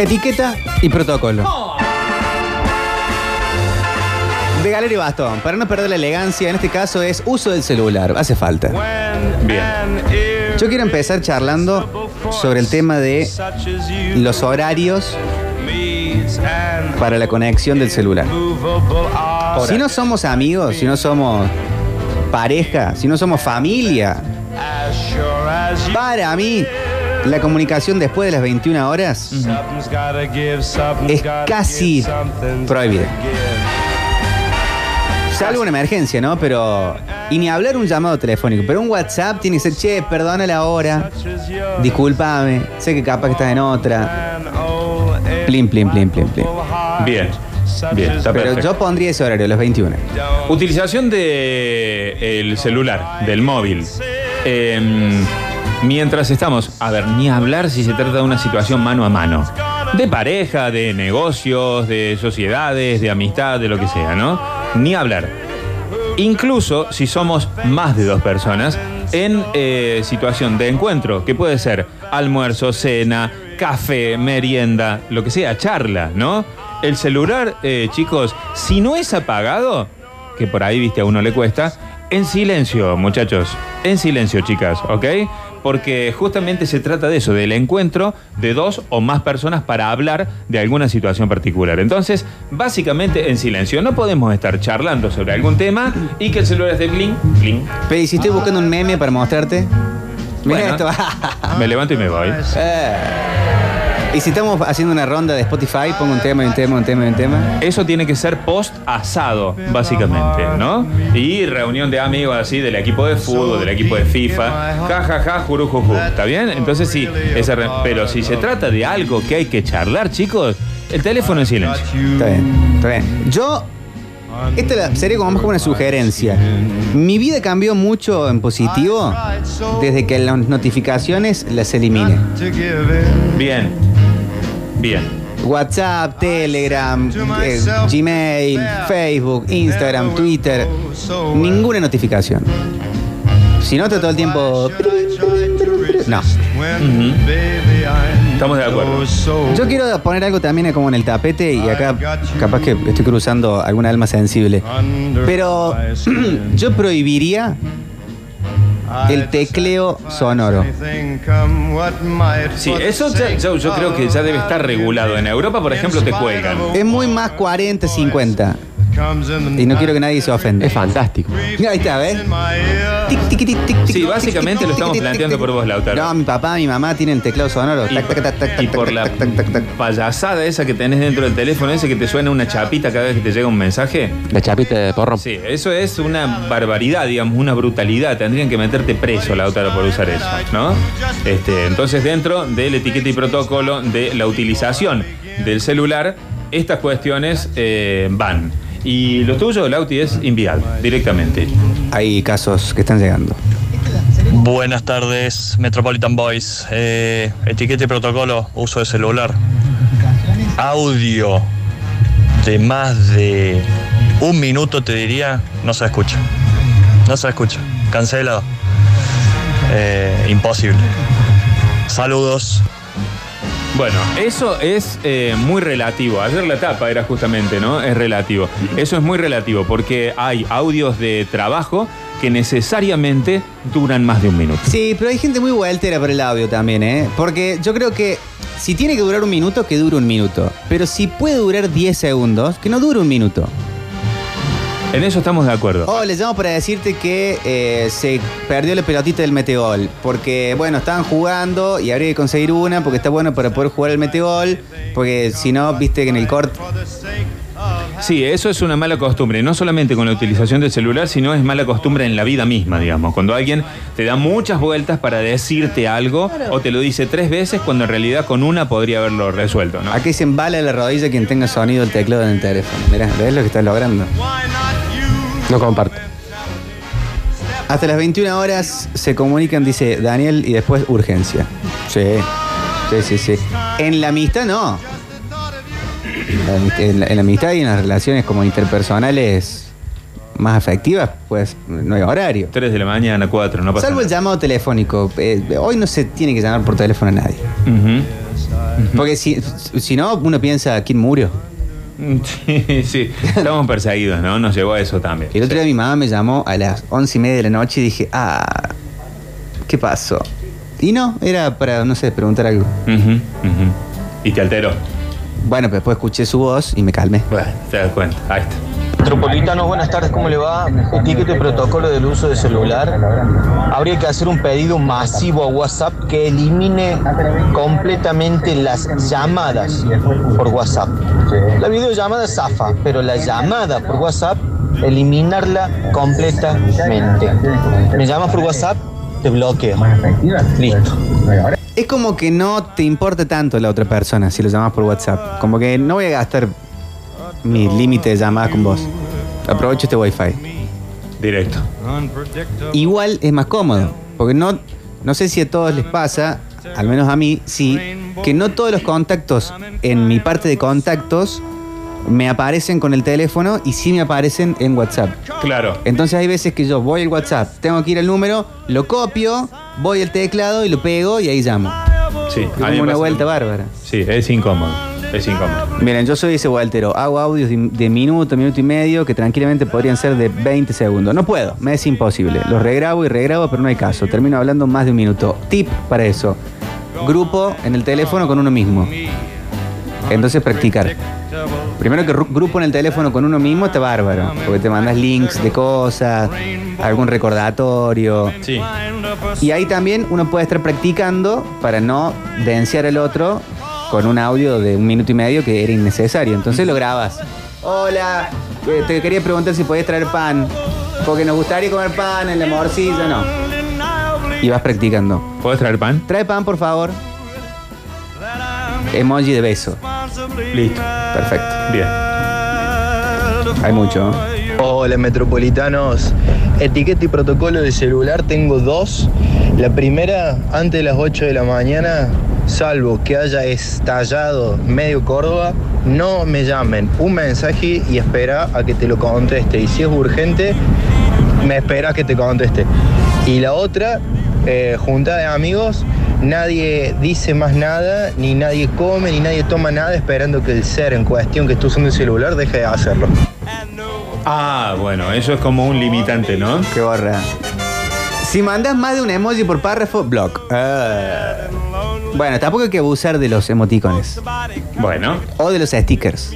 Etiqueta y protocolo. De Galería Bastón, para no perder la elegancia, en este caso es uso del celular, hace falta. Bien. Yo quiero empezar charlando sobre el tema de los horarios para la conexión del celular. Si no somos amigos, si no somos pareja, si no somos familia, para mí la comunicación después de las 21 horas es casi prohibida. Salvo una emergencia, ¿no? Pero. Y ni hablar un llamado telefónico. Pero un WhatsApp tiene que ser, che, perdona la hora. Discúlpame. Sé que capaz que estás en otra. Plim, plim, plim, plim, plim. Bien. Bien, está Pero perfecto. yo pondría ese horario, las 21. Utilización del celular, del móvil. Eh, mientras estamos, a ver, ni hablar si se trata de una situación mano a mano. De pareja, de negocios, de sociedades, de amistad, de lo que sea, ¿no? Ni hablar. Incluso si somos más de dos personas en eh, situación de encuentro, que puede ser almuerzo, cena, café, merienda, lo que sea, charla, ¿no? El celular, eh, chicos, si no es apagado, que por ahí, viste, a uno le cuesta, en silencio, muchachos, en silencio, chicas, ¿ok? Porque justamente se trata de eso, del encuentro de dos o más personas para hablar de alguna situación particular. Entonces, básicamente en silencio. No podemos estar charlando sobre algún tema y que el celular esté bling, bling. Pero ¿y si estoy buscando un meme para mostrarte? Mira Bueno. esto. Me levanto y me voy. Eh. Y si estamos haciendo una ronda de Spotify, pongo un tema, y un tema, un tema, y un tema. Eso tiene que ser post asado, básicamente, ¿no? Y reunión de amigos así del equipo de fútbol, del equipo de FIFA. Ja, ja, ja, juru, ju, ju. ¿Está bien? Entonces sí, pero si se trata de algo que hay que charlar, chicos, el teléfono en silencio. Está bien, está bien. Yo, esta sería como más como una sugerencia. Mi vida cambió mucho en positivo desde que las notificaciones las elimine. Bien, bien. WhatsApp, Telegram, eh, Gmail, Facebook, Instagram, Twitter. Ninguna notificación. Si no, está todo el tiempo. No. Estamos de acuerdo. Yo quiero poner algo también como en el tapete y acá capaz que estoy cruzando alguna alma sensible. Pero yo prohibiría el tecleo sonoro. Sí, eso ya- yo, yo creo que ya debe estar regulado. En Europa, por ejemplo, te cuelgan. Es muy más 40, 50. Y no quiero que nadie se ofenda. Es fantástico. Ahí está, ¿ves? Tic, tic, tic, tic, tic, Sí, básicamente lo estamos planteando por vos, Lautaro. No, mi papá, mi mamá tienen teclado sonoro. Y, Tac, tac, tac, tac, y tac, por tac, la tac, tac, tac, tac. payasada esa que tenés dentro del teléfono, ese que te suena una chapita cada vez que te llega un mensaje. La chapita de porro. Sí, eso es una barbaridad, digamos, una brutalidad. Tendrían que meterte preso, Lautaro, por usar eso, ¿no? Este, entonces, dentro del etiqueta y protocolo de la utilización del celular, estas cuestiones eh, van. Y lo tuyo, Lauti, es inviable, directamente. Hay casos que están llegando. Buenas tardes, Metropolitan Boys. Eh, etiqueta y protocolo, uso de celular. Audio de más de un minuto, te diría, no se escucha. No se escucha. Cancelado. Eh, imposible. Saludos. Bueno, eso es eh, muy relativo. Ayer la tapa era justamente, ¿no? Es relativo. Eso es muy relativo porque hay audios de trabajo que necesariamente duran más de un minuto. Sí, pero hay gente muy vueltera por el audio también, ¿eh? Porque yo creo que si tiene que durar un minuto, que dure un minuto. Pero si puede durar 10 segundos, que no dure un minuto. En eso estamos de acuerdo. Oh, le llamo para decirte que eh, se perdió la pelotita del metegol. Porque, bueno, estaban jugando y habría que conseguir una porque está bueno para poder jugar el metegol. Porque si no, viste que en el corte. Sí, eso es una mala costumbre, no solamente con la utilización del celular, sino es mala costumbre en la vida misma, digamos. Cuando alguien te da muchas vueltas para decirte algo o te lo dice tres veces cuando en realidad con una podría haberlo resuelto, ¿no? Aquí dicen bala a la rodilla quien tenga sonido del teclado en el teléfono. Mirá, ¿ves lo que estás logrando? No comparto. Hasta las 21 horas se comunican, dice Daniel, y después urgencia. Sí, sí, sí, sí. En la amistad no. En la En amistad y en las relaciones como interpersonales más afectivas, pues no hay horario. 3 de la mañana, 4, no pasa Salvo el llamado telefónico. Eh, hoy no se tiene que llamar por teléfono a nadie. Porque si, si no, uno piensa, ¿quién murió? Sí, sí. Estamos perseguidos, ¿no? Nos llevó a eso también. El otro día mi mamá me llamó a las once y media de la noche y dije, ah, ¿qué pasó? Y no, era para, no sé, preguntar algo. Ujú, ujú. Y te alteró. Bueno, pero después escuché su voz y me calmé. Bueno, te das cuenta. Ahí está. Metropolitanos, buenas tardes, ¿cómo le va? Etiquete y protocolo del uso de celular. Habría que hacer un pedido masivo a WhatsApp que elimine completamente las llamadas por WhatsApp. La videollamada zafa, pero la llamada por WhatsApp, eliminarla completamente. Me llamas por WhatsApp, te bloqueo. Listo. Es como que no te importa tanto la otra persona si lo llamas por WhatsApp. Como que no voy a gastar mi límite de llamadas con vos. Aprovecho este wifi. Directo. Igual es más cómodo, porque no, no sé si a todos les pasa, al menos a mí, sí, que no todos los contactos en mi parte de contactos me aparecen con el teléfono y sí me aparecen en WhatsApp. Claro. Entonces hay veces que yo voy al WhatsApp, tengo que ir al número, lo copio, voy al teclado y lo pego y ahí llamo. Sí. Como una vuelta bárbara. Sí, es incómodo. Es incómodo. Miren, yo soy ese Waltero. Hago audios de, de minuto, minuto y medio que tranquilamente podrían ser de 20 segundos. No puedo, me es imposible. Los regrabo y regrabo, pero no hay caso. Termino hablando más de un minuto. Tip para eso. Grupo en el teléfono con uno mismo. Entonces practicar. Primero que ru- grupo en el teléfono con uno mismo está bárbaro. Porque te mandas links de cosas, algún recordatorio. Sí. Y ahí también uno puede estar practicando para no denunciar al otro con un audio de un minuto y medio que era innecesario. Entonces lo grabas. Hola, eh, te quería preguntar si podías traer pan. Porque nos gustaría comer pan en la morcilla, no. Y vas practicando. ¿Puedes traer pan? Trae pan, por favor. Emoji de beso. Listo. Perfecto. Bien. Hay mucho. Hola metropolitanos, etiqueta y protocolo de celular tengo dos. La primera, antes de las 8 de la mañana, salvo que haya estallado medio Córdoba, no me llamen. Un mensaje y espera a que te lo conteste. Y si es urgente, me espera que te conteste. Y la otra, eh, junta de amigos, nadie dice más nada, ni nadie come, ni nadie toma nada esperando que el ser en cuestión que esté usando el celular deje de hacerlo. Ah, bueno, eso es como un limitante, ¿no? Qué borra. Si mandas más de un emoji por párrafo, block. Ah. Bueno, tampoco hay que abusar de los emoticones. Bueno. O de los stickers.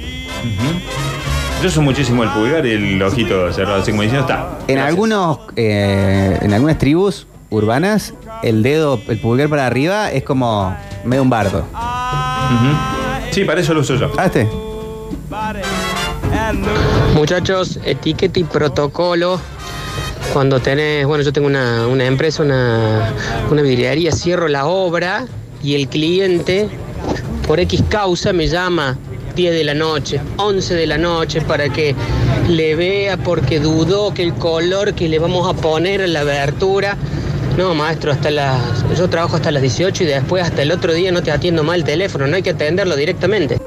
Yo uso muchísimo el pulgar y el ojito cerrado, así como diciendo, está. En Gracias. algunos, eh, en algunas tribus urbanas, el dedo, el pulgar para arriba es como medio un bardo. Ujú. Sí, para eso lo uso yo. Ah, este. Muchachos, etiqueta y protocolo. Cuando tenés, bueno, yo tengo una, una empresa, una, una vidriería, cierro la obra y el cliente, por X causa, me llama 10 de la noche, 11 de la noche, para que le vea porque dudó que el color que le vamos a poner a la abertura. No, maestro, hasta las. Yo trabajo hasta las 18 y después hasta el otro día no te atiendo mal el teléfono, no hay que atenderlo directamente.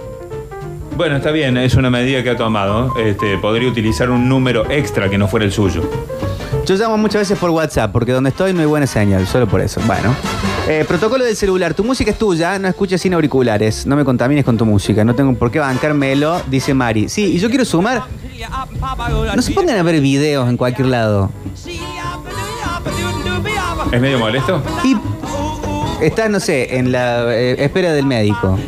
Bueno, está bien, es una medida que ha tomado. Este, podría utilizar un número extra que no fuera el suyo. Yo llamo muchas veces por WhatsApp porque donde estoy no hay buena señal, solo por eso. Bueno. Eh, protocolo del celular. Tu música es tuya, no escuches sin auriculares. No me contamines con tu música. No tengo por qué bancármelo, dice Mari. Sí, y yo quiero sumar. No se pongan a ver videos en cualquier lado. ¿Es medio molesto? Y estás, no sé, en la eh, espera del médico.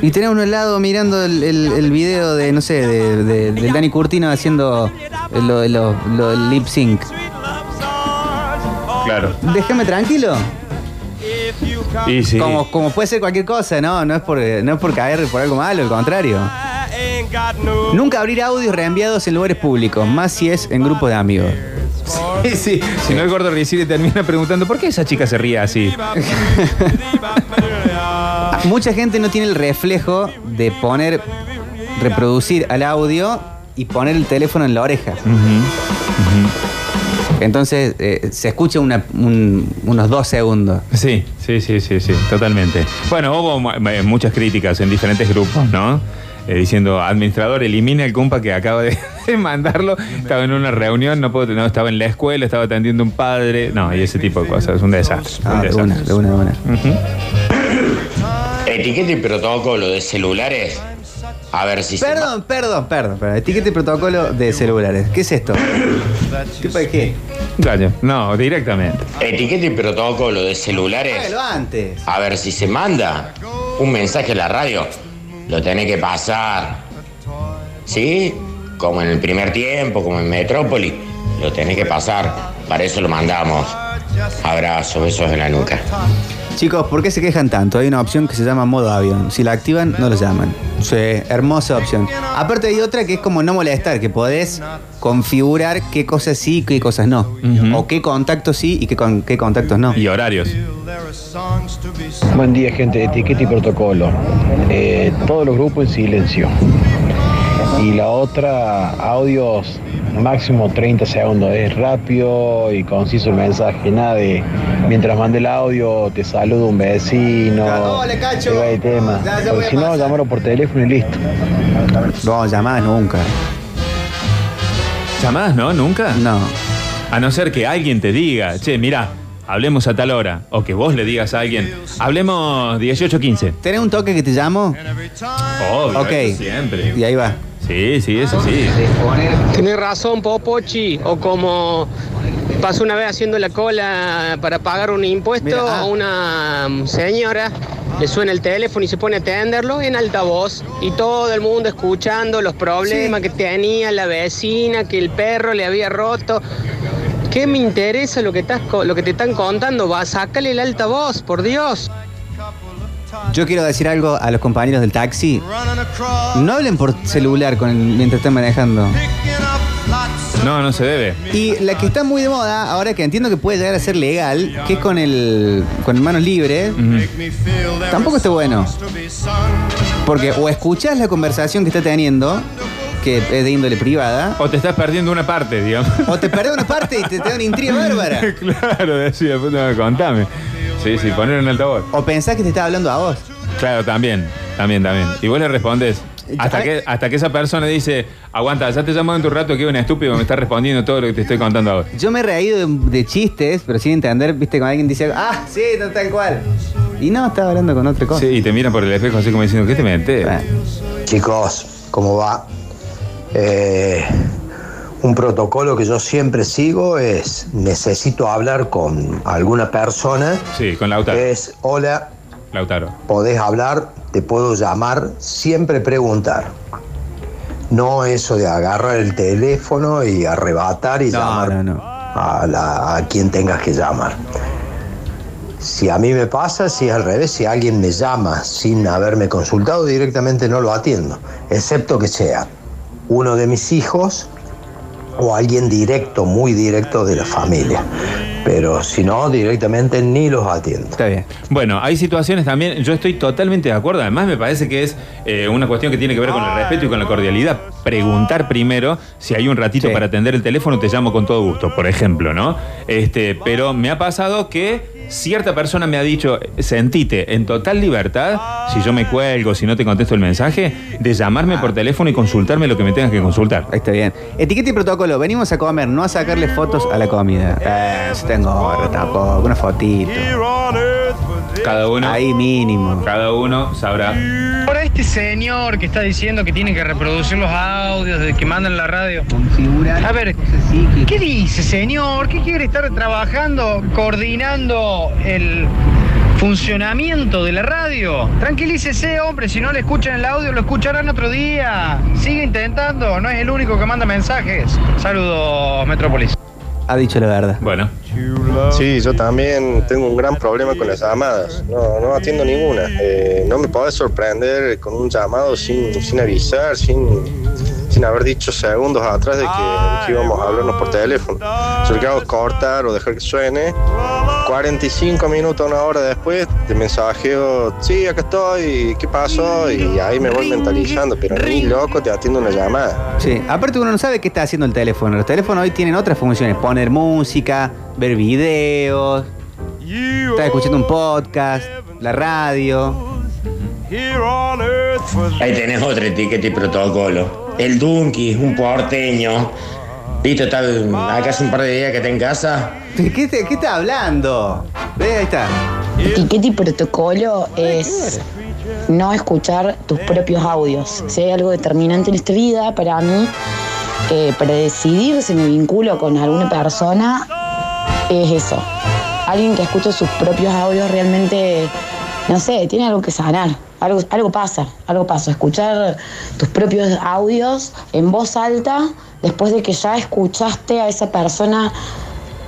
Y tenés uno al lado mirando el, el- el video de, no sé, de, de- del Dani Curtino haciendo lo, lo- lo- el lip sync. Claro. Déjame tranquilo. Y sí. Como, como puede ser cualquier cosa, ¿no? No es, por, no es por caer por algo malo, al contrario. Nunca abrir audios reenviados en lugares públicos, más si es en grupos de amigos. Sí, sí. Si no, el gordo recibe termina preguntando ¿por qué esa chica se ríe así? Mucha gente no tiene el reflejo de poner, reproducir al audio y poner el teléfono en la oreja. Entonces eh, se escucha una- un- unos dos segundos. Sí, sí, sí, sí, sí, totalmente. Bueno, hubo mu- eh, muchas críticas en diferentes grupos, ¿no? Eh, diciendo, administrador, elimine el compa que acaba de, de mandarlo. Estaba en una reunión, no, puedo, no estaba en la escuela, estaba atendiendo un padre. No, y ese tipo de cosas. Es un desastre. un Ah, de una, desastre. de una, de una. Ujú. Etiqueta y protocolo de celulares. A ver si Perdón, perdón, perdón, perdón. Etiqueta y protocolo de celulares. ¿Qué es esto? ¿Qué para qué? Claro, no, directamente. se. Etiqueta y protocolo de celulares. Hágalo antes. A ver si se manda un mensaje a la radio. Lo tenés que pasar. ¿Sí? Como en el primer tiempo, como en Metrópoli. Lo tenés que pasar. Para eso lo mandamos. Abrazo, besos en la nuca. Chicos, ¿por qué se quejan tanto? Hay una opción que se llama modo avión. Si la activan, no lo llaman. Sí, hermosa opción. Aparte hay otra que es como no molestar, que podés configurar qué cosas sí y qué cosas no. O qué contactos sí y qué, con- qué contactos no. Y horarios. Buen día, gente de etiqueta y protocolo. Eh, todos los grupos en silencio. Y la otra, audios máximo 30 segundos. Es rápido y conciso el mensaje. Nada de mientras mande el audio, te saludo un vecino. Hola, Cacho. te va el tema. Ya, ya si no, llámalo por teléfono y listo. No, llamás nunca. ¿Llamás, no? ¿Nunca? No. A no ser que alguien te diga, che, mira, hablemos a tal hora. O que vos le digas a alguien, hablemos 18.15. ¿Tenés un toque que te llamo? Obvio, Ok. siempre. Y ahí va. Sí, sí, eso sí. Tienes razón, Popochi. O como pasó una vez haciendo la cola para pagar un impuesto Mira, ah. a una señora, le suena el teléfono y se pone a atenderlo en altavoz. Y todo el mundo escuchando los problemas que tenía la vecina, que el perro le había roto. ¿Qué me interesa lo que, estás, lo que te están contando? Va, sácale el altavoz, por Dios. Yo quiero decir algo a los compañeros del taxi. No hablen por celular con el- mientras están manejando. No, no se debe. Y la que está muy de moda, ahora que entiendo que puede llegar a ser legal, que es con el con manos libres, tampoco está bueno. Porque o escuchás la conversación que está teniendo, que es de índole privada, O te estás perdiendo una parte, digamos. o te perdés una parte y te, te da una intriga bárbara. claro, decía, puta, contame. Sí, sí, poner en altavoz. O pensás que te está hablando a vos. Claro, también, también, también. Y vos le respondes. Hasta Ay. que, hasta que esa persona dice, aguanta, ya te llamo en tu rato que un estúpido me está respondiendo todo lo que te estoy contando ahora. Yo me he reído de, de chistes, pero sin entender, viste, cuando alguien dice, ah, sí, tal, tal cual. Y no, estaba hablando con otra cosa. Sí, y te miran por el espejo así como diciendo, ¿qué te metes? Bueno. Chicos, ¿cómo va? Eh, un protocolo que yo siempre sigo es, necesito hablar con alguna persona, Sí, con Lautaro. es, hola, Lautaro. podés hablar, te puedo llamar, siempre preguntar. No eso de agarrar el teléfono y arrebatar y No, llamar no, no. A, la- a quien tengas que llamar. Si a mí me pasa, si es al revés, si alguien me llama sin haberme consultado, directamente no lo atiendo, excepto que sea uno de mis hijos o alguien directo, muy directo de la familia. Pero si no, directamente ni los atiendo. Está bien. Bueno, hay situaciones también, yo estoy totalmente de acuerdo, además me parece que es eh, una cuestión que tiene que ver con el respeto y con la cordialidad. Preguntar primero si hay un ratito Sí. para atender el teléfono, te llamo con todo gusto, por ejemplo, ¿no? Este, pero me ha pasado que cierta persona me ha dicho, sentite en total libertad, si yo me cuelgo, si no te contesto el mensaje, de llamarme por teléfono y consultarme lo que me tengas que consultar. Ahí está bien. Etiqueta y protocolo. Venimos a comer, no a sacarle fotos a la comida. Eh, si tengo gorra tampoco, una fotito. Cada uno, Ahí mínimo. cada uno sabrá. Ahora este señor que está diciendo que tiene que reproducir los audios de que mandan la radio. A ver, ¿qué dice señor? ¿Qué quiere estar trabajando, coordinando el funcionamiento de la radio? Tranquilícese, hombre, si no le escuchan el audio, lo escucharán otro día. Sigue intentando, no es el único que manda mensajes. Saludos, Metrópolis. Ha dicho la verdad. Bueno, Sí, yo también tengo un gran problema con las llamadas. No, no atiendo ninguna. Eh, no me podés sorprender con un llamado sin, sin avisar, sin, sin haber dicho segundos atrás de que, de que íbamos a hablarnos por teléfono. Yo lo que hago es cortar o dejar que suene. 45 minutos, una hora después, te mensajeo, sí, acá estoy, ¿qué pasó? Y ahí me voy mentalizando, pero ni loco te atiendo una llamada. Sí, aparte uno no sabe qué está haciendo el teléfono. Los teléfonos hoy tienen otras funciones. Poner música, ver videos, estar escuchando un podcast, la radio. Ahí tenés otra etiqueta y protocolo. El Dunky, un porteño. Listo, está acá hace un par de días que está en casa. ¿De qué, te- qué está hablando? Ve, ahí está. Etiqueta y protocolo es no escuchar tus propios audios. Si hay algo determinante en esta vida, para mí, eh, para decidir si me vinculo con alguna persona, es eso. Alguien que escucha sus propios audios realmente, no sé, tiene algo que sanar. Algo, algo pasa, algo pasa. Escuchar tus propios audios en voz alta después de que ya escuchaste a esa persona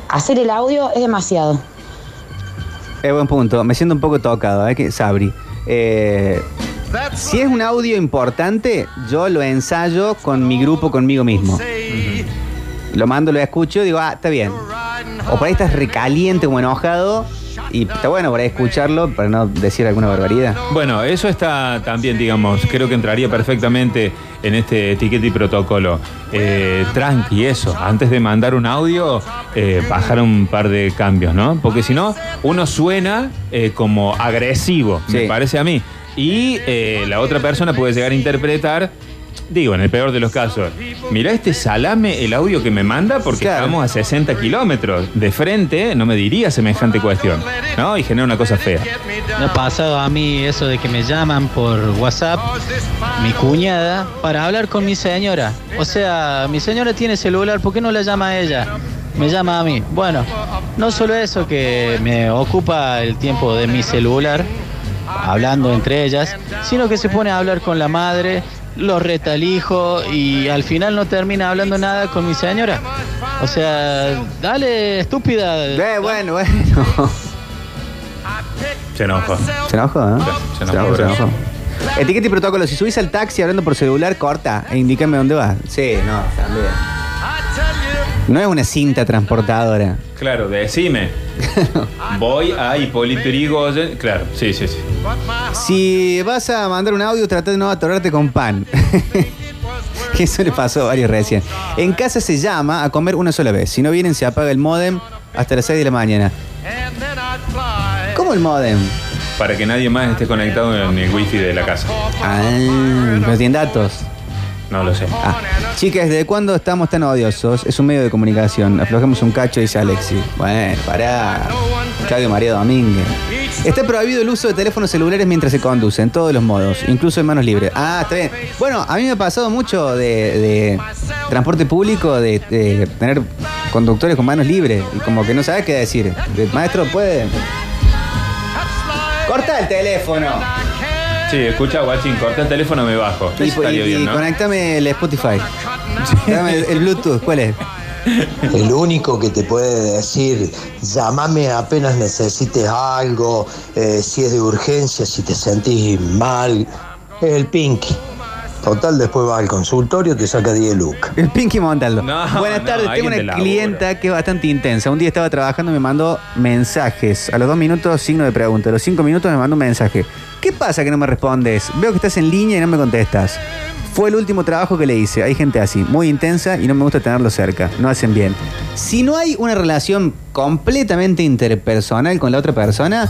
hacer el audio es demasiado. Es buen punto. Me siento un poco tocado, ¿eh? Sabri. Eh, si es un audio importante, yo lo ensayo con mi grupo, conmigo mismo. Lo mando, lo escucho, digo, ah, está bien. O por ahí estás recaliente como enojado y está bueno por ahí escucharlo para no decir alguna barbaridad. Bueno, eso está también, digamos, creo que entraría perfectamente en este etiqueta y protocolo. Eh, tranqui, eso. Antes de mandar un audio, eh, bajar un par de cambios, ¿no? Porque si no, uno suena eh, como agresivo, me parece a mí. Y la otra persona puede llegar a interpretar. Digo, en el peor de los casos, mira este salame el audio que me manda porque estamos a 60 kilómetros de frente, no me diría semejante cuestión, ¿no? Y genera una cosa fea. Me ha pasado a mí eso de que me llaman por WhatsApp, mi cuñada, para hablar con mi señora. O sea, mi señora tiene celular, ¿por qué no la llama a ella? Me llama a mí. Bueno, no solo eso que me ocupa el tiempo de mi celular, hablando entre ellas, sino que se pone a hablar con la madre, lo reta al hijo y al final no termina hablando nada con mi señora. O sea, dale, estúpida. Eh, bueno, bueno. Se enoja. ¿Se enojó, eh? Se enojó, se bro. enojó. Etiqueta y protocolo. Si subís al taxi hablando por celular, corta e indícame dónde vas. Sí, no, también. No es una cinta transportadora. Claro, decime. Voy a Hipólito Yrigoyen. Claro, sí, sí, sí. Si vas a mandar un audio, trata de no atorarte con pan. Que Eso le pasó a varios recién. En casa se llama a comer una sola vez. Si no vienen, se apaga el modem hasta las 6 de la mañana. ¿Cómo el modem? Para que nadie más esté conectado en el wifi de la casa. Ah, pero tienen datos. No lo sé. Ah, chicas, ¿desde cuándo estamos tan odiosos? Es un medio de comunicación. Aflojemos un cacho, dice Alexi. Bueno, pará. Claudio María Domínguez. Está prohibido el uso de teléfonos celulares mientras se conduce, en todos los modos, incluso en manos libres. Ah, está bien. Bueno, a mí me ha pasado mucho de, transporte público, de, de tener conductores con manos libres. Y como que no sabes qué decir. De, Maestro, puede. Corta el teléfono. Sí, escucha, guachín, corta el teléfono, me bajo. Y, Estaría y- bien, y ¿no? conectame el Spotify. Dame el, el Bluetooth, ¿cuál es? El único que te puede decir, llámame apenas necesites algo, eh, si es de urgencia, si te sentís mal, es el Pinky. Total, después vas al consultorio, te saca 10 lucas. El Pinky Montaldo. No, Buenas no, tardes, tengo una clienta que es bastante intensa. Un día estaba trabajando y me mandó mensajes. A los dos minutos, signo de pregunta. A los cinco minutos me mandó un mensaje. ¿Qué pasa que no me respondes? Veo que estás en línea y no me contestas. Fue el último trabajo que le hice. Hay gente así, muy intensa y no me gusta tenerlo cerca. No hacen bien. Si no hay una relación completamente interpersonal con la otra persona,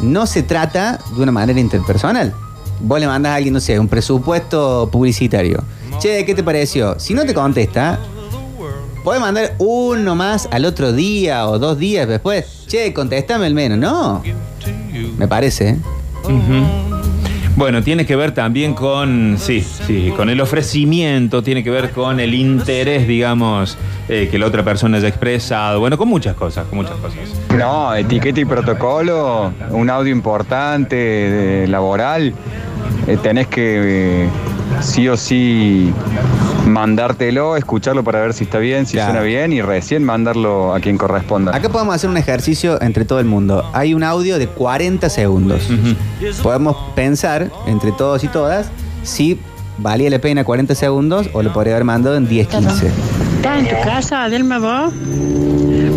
no se trata de una manera interpersonal. Vos le mandas a alguien, no sé, un presupuesto publicitario. Che, ¿qué te pareció? Si no te contesta, podés mandar uno más al otro día o dos días después. Che, contéstame al menos. No. Me parece, ¿eh? Bueno, tiene que ver también con, sí, sí, con el ofrecimiento, tiene que ver con el interés, digamos, eh, que la otra persona haya expresado. Bueno, con muchas cosas, con muchas cosas. No, etiqueta y protocolo, un audio importante, de- laboral, eh, tenés que eh, sí o sí mandártelo, escucharlo para ver si está bien, si Claro. suena bien y recién mandarlo a quien corresponda. Acá podemos hacer un ejercicio entre todo el mundo. Hay un audio de 40 segundos. Podemos pensar entre todos y todas si valía la pena 40 segundos o lo podría haber mandado en 10, 15. ¿Estás en tu casa, Adelma, vos?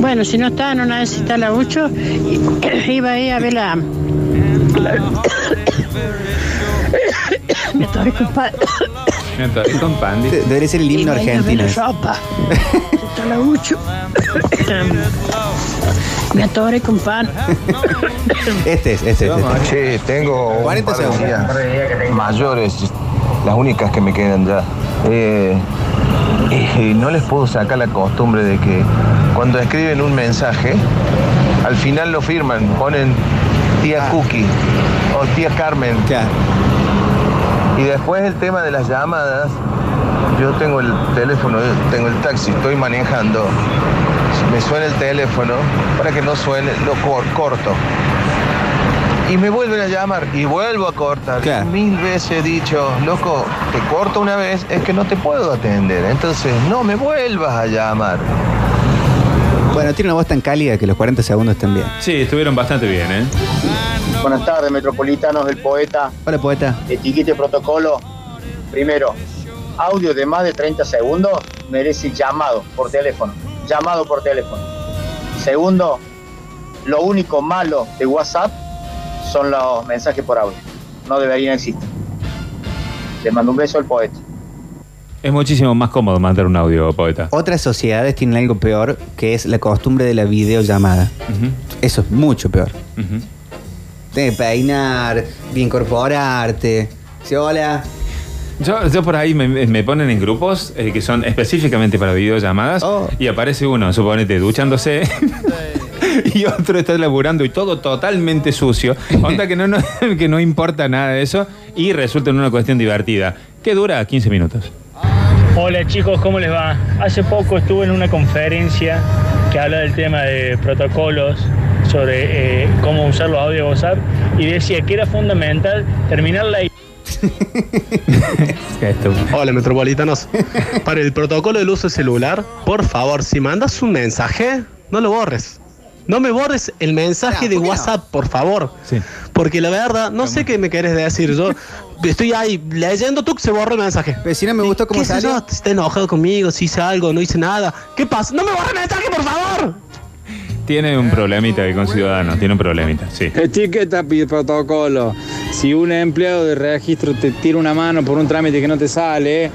Bueno, si no está, no necesita la mucho. Iba ahí a ver la... la- Me estoy ocupando. Me atoré con Pandy. De- Debería ser el himno argentino. ropa. Me atoré con pan. Este es, este es. este. Che, tengo un 40 par de segundos. días mayores, las únicas que me quedan ya. Eh, y no les puedo sacar la costumbre de que cuando escriben un mensaje, al final lo firman, ponen tía Cookie o tía Carmen. Claro. Y después el tema de las llamadas, yo tengo el teléfono, tengo el taxi, estoy manejando, me suena el teléfono, para que no suene, lo cor- corto. Y me vuelven a llamar y vuelvo a cortar. Claro. Mil veces he dicho, loco, te corto una vez, es que no te puedo atender. Entonces, no me vuelvas a llamar. Bueno, tiene una voz tan cálida que los 40 segundos están bien. Sí, estuvieron bastante bien, ¿eh? Buenas tardes, metropolitanos del poeta. Hola, poeta. Etiquete protocolo. Primero, audio de más de 30 segundos merece llamado por teléfono. Llamado por teléfono. Segundo, lo único malo de WhatsApp son los mensajes por audio. No deberían existir. Les mando un beso al poeta. Es muchísimo más cómodo mandar un audio, poeta. Otras sociedades tienen algo peor, que es la costumbre de la videollamada. Eso es mucho peor. De peinar, de incorporarte. Sí, hola. Yo, yo por ahí me, me ponen en grupos eh, que son específicamente para videollamadas Oh. y aparece uno, suponete, duchándose y otro está laburando y todo totalmente sucio. Onda que no, no- que no importa nada de eso y resulta en una cuestión divertida. que dura 15 minutos. Hola chicos, ¿cómo les va? Hace poco estuve en una conferencia que habla del tema de protocolos sobre eh, cómo usar los audios de WhatsApp y decía que era fundamental terminar la Hola, metropolitanos. Para el protocolo del uso celular, por favor, si mandas un mensaje, no lo borres. No me borres el mensaje de WhatsApp, por favor. Porque la verdad, no sé qué me querés decir. Yo estoy ahí leyendo, tú que se borra el mensaje. Pero si no me gustó cómo ¿Qué sé salió. Está enojado conmigo, si hice algo, no hice nada. ¿Qué pasa? ¡No me borres el mensaje, por favor! Tiene un problemita con Ciudadanos, tiene un problemita, sí. Etiqueta y protocolo. Si un empleado de registro te tira una mano por un trámite que no te sale,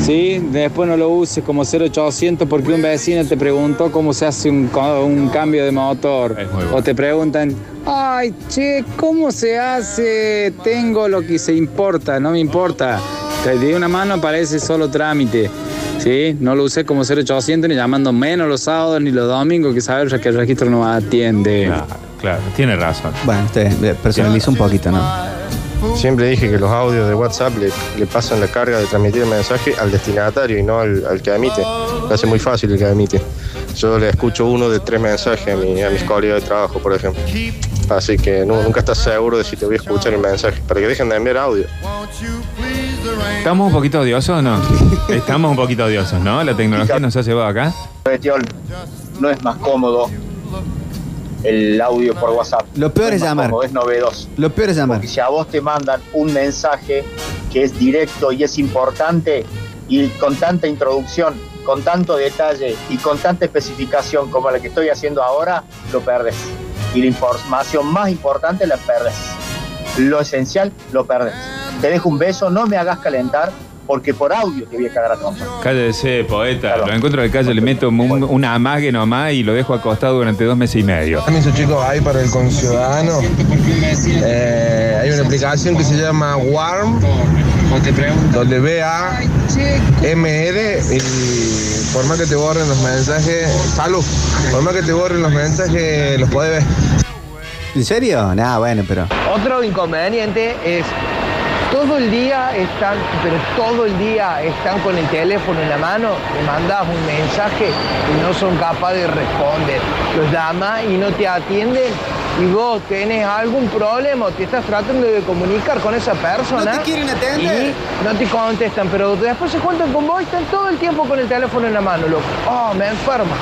¿sí? después no lo uses como 0800 porque un vecino te preguntó cómo se hace un cambio de motor. O te preguntan, ay, che, ¿cómo se hace? Tengo lo que se importa, no me importa. Te di una mano, parece solo trámite. ¿Sí? No lo usé como 0800 ni llamando menos los sábados ni los domingos, que sabes que el registro no atiende. Claro, claro, tiene razón. Bueno, usted personaliza un poquito, ¿no? Siempre dije que los audios de WhatsApp le, le pasan la carga de transmitir el mensaje al destinatario y no al, al que emite. Lo hace muy fácil el que emite. Yo le escucho uno de tres mensajes a, mi- a mis colegas de trabajo, por ejemplo. Así que nu- nunca estás seguro de si te voy a escuchar el mensaje. Para que dejen de enviar audio. ¿Estamos un poquito odiosos o no? Estamos un poquito odiosos, ¿no? La tecnología nos ha llevado acá. No es más cómodo el audio por WhatsApp. Lo peor No es llamar. cómodo, es novedoso. Lo peor es llamar. Porque si a vos te mandan un mensaje que es directo y es importante y con tanta introducción, con tanto detalle y con tanta especificación como la que estoy haciendo ahora, lo perdes. Y la información más importante la perdes. Lo esencial lo perdes. Te dejo un beso, no me hagas calentar porque por audio te voy a cagar a trompa. Cállese, poeta. Lo encuentro en la calle, le meto un- una amague nomás y lo dejo acostado durante dos meses y medio. Permiso chicos, hay para el conciudadano. Eh, hay una aplicación que se llama Warm, W-A-M-R, y por más que te borren los mensajes, salud, por más que te borren los mensajes, los podés ver. ¿En serio? Nah, bueno, pero. Otro inconveniente es todo el día están, pero todo el día están con el teléfono en la mano, le mandas un mensaje y no son capaces de responder. Los llamas y no te atienden y vos tenés algún problema, o te estás tratando de comunicar con esa persona. No te quieren atender. Y no te contestan, pero después se cuentan con vos y están todo el tiempo con el teléfono en la mano, loco. Oh, me enferma.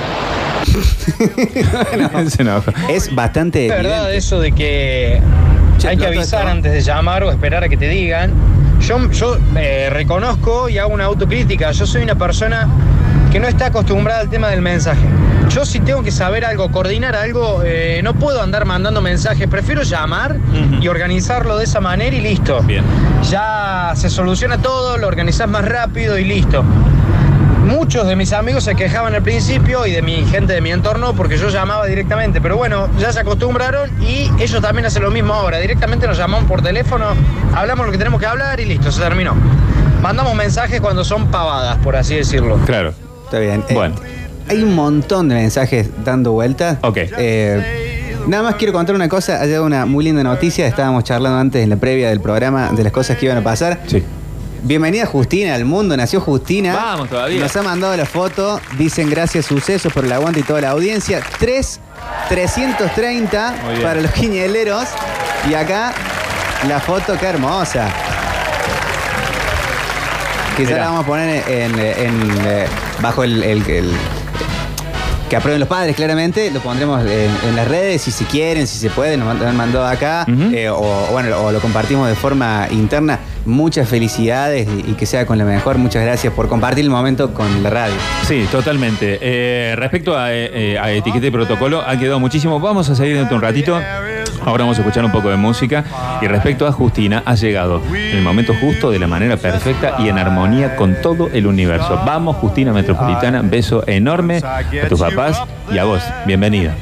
Enoja. Es bastante. Es verdad evidente. eso de que hay que ¿lo avisar antes de llamar o esperar a que te digan. Yo, yo eh, reconozco y hago una autocrítica. Yo soy una persona que no está acostumbrada al tema del mensaje. Yo si tengo que saber algo, coordinar algo, eh, no puedo andar mandando mensajes. Prefiero llamar y organizarlo de esa manera y listo. Bien. Ya se soluciona todo, lo organizás más rápido y listo. Muchos de mis amigos se quejaban al principio y de mi gente de mi entorno porque yo llamaba directamente, pero bueno, ya se acostumbraron y ellos también hacen lo mismo ahora. Directamente nos llamamos por teléfono, hablamos lo que tenemos que hablar y listo, se terminó. Mandamos mensajes cuando son pavadas, por así decirlo. Claro. Está bien. Eh, Bueno. hay un montón de mensajes dando vueltas. Ok. Eh, Nada más quiero contar una cosa. Ha llegado una muy linda noticia. Estábamos charlando antes en la previa del programa de las cosas que iban a pasar. Sí. Bienvenida Justina al mundo. Nació Justina. Vamos todavía. Nos ha mandado la foto. Dicen gracias sucesos por el aguante y toda la audiencia. 3, 330 Muy bien. para los quiñeleros. Y acá la foto, qué hermosa. Quizá Mirá. la vamos a poner en, en, eh, bajo el, el- el- que aprueben los padres, claramente. Lo pondremos en, en las redes, si se quieren, si se pueden, nos han mandado acá. eh, o, o bueno, o lo compartimos de forma interna. Muchas felicidades y, que sea con la mejor. Muchas gracias por compartir el momento con la radio. Sí, totalmente. Eh, respecto a, eh, a etiqueta y protocolo, ha quedado muchísimo. Vamos a seguir dentro de un ratito. Ahora vamos a escuchar un poco de música. Y respecto a Justina, ha llegado el momento justo, de la manera perfecta y en armonía con todo el universo. Vamos, Justina Metropolitana. Beso enorme a tus papás y a vos. Bienvenida.